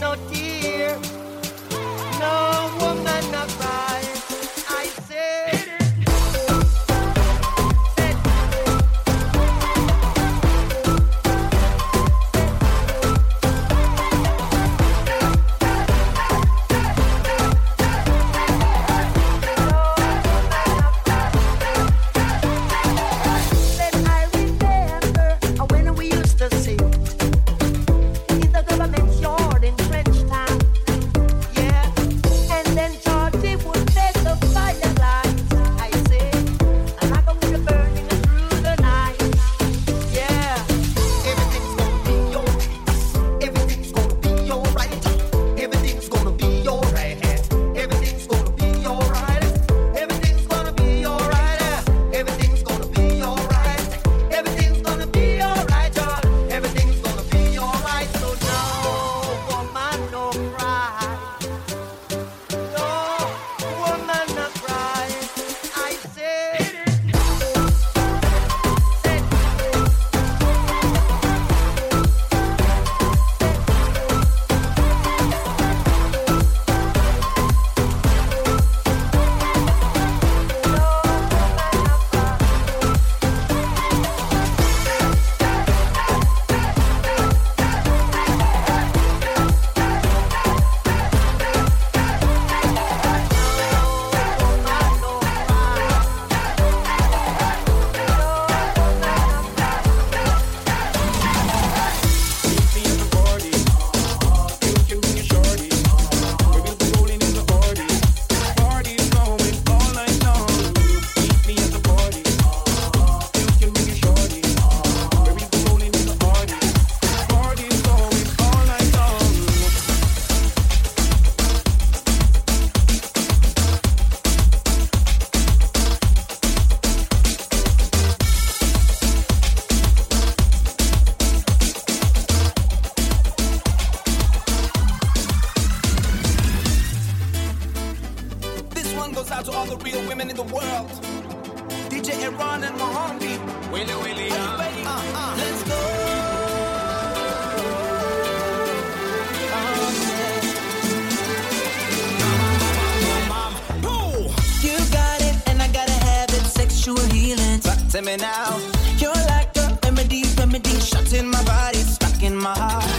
no Say me now. You're like a remedy, remedy. Shut in my body, stuck in my heart.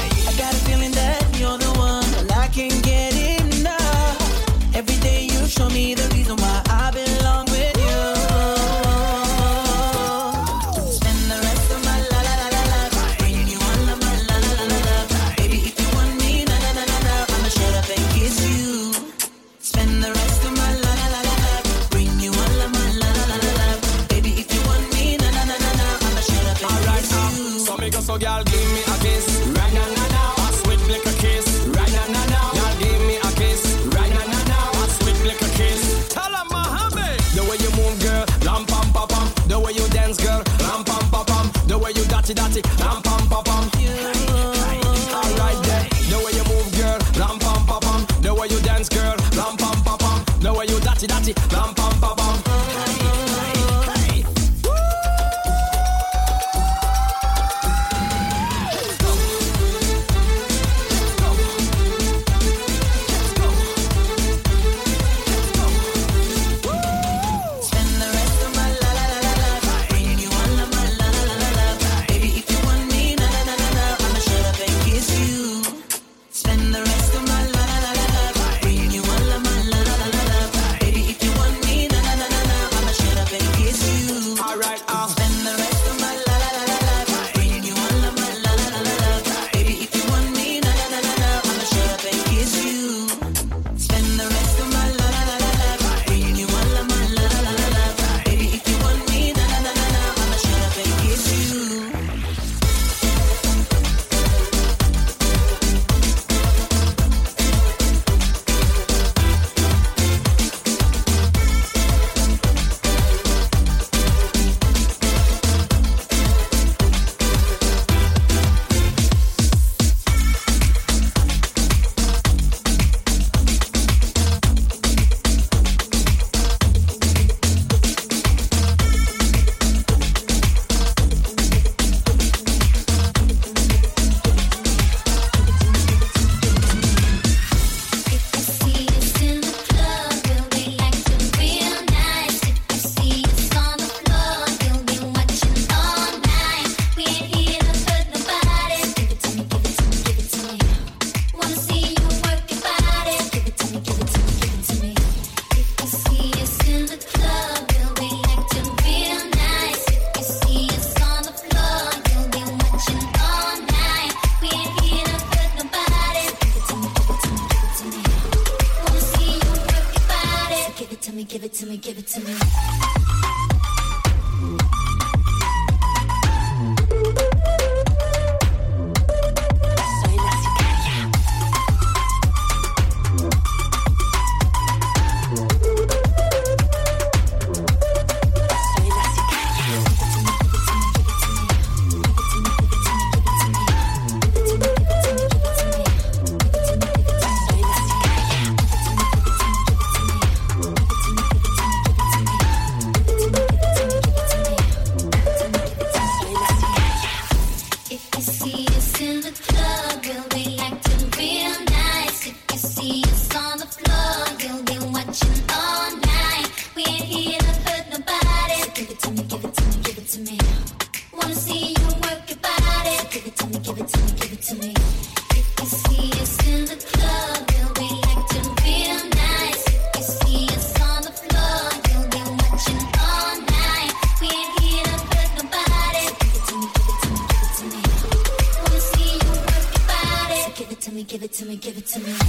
to me.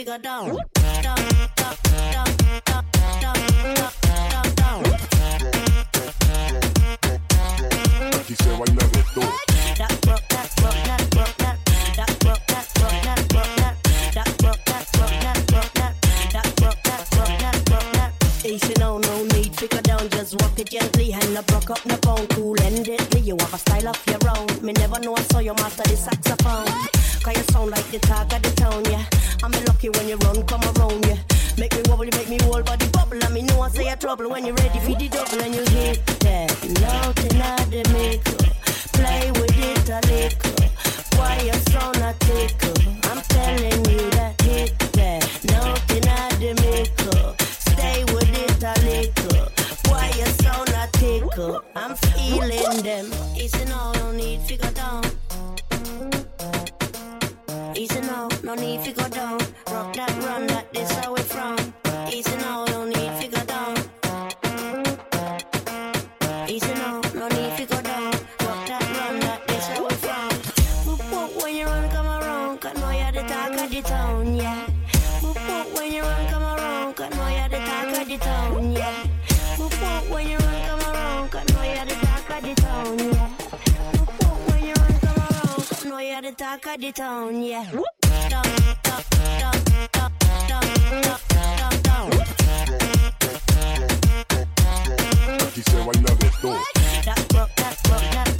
figure down. when you run, come around, cause know you're the talk of the town, yeah. Whoop, whoop, when you run, come around, cause know you're the talk of the town, yeah. Whoop. She said, I love it, though. That's what, that's what, that's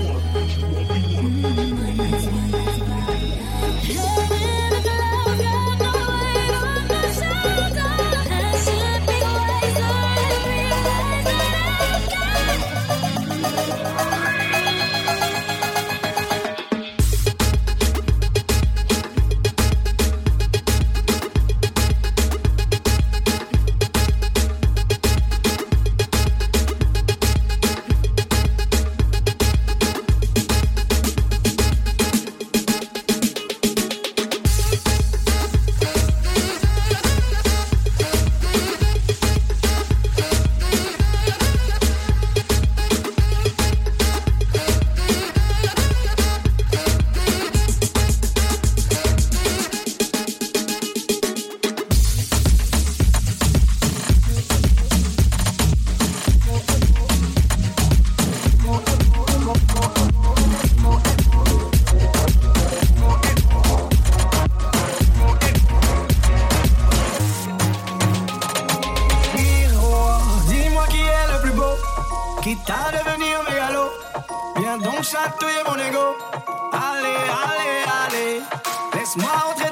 Laisse-moi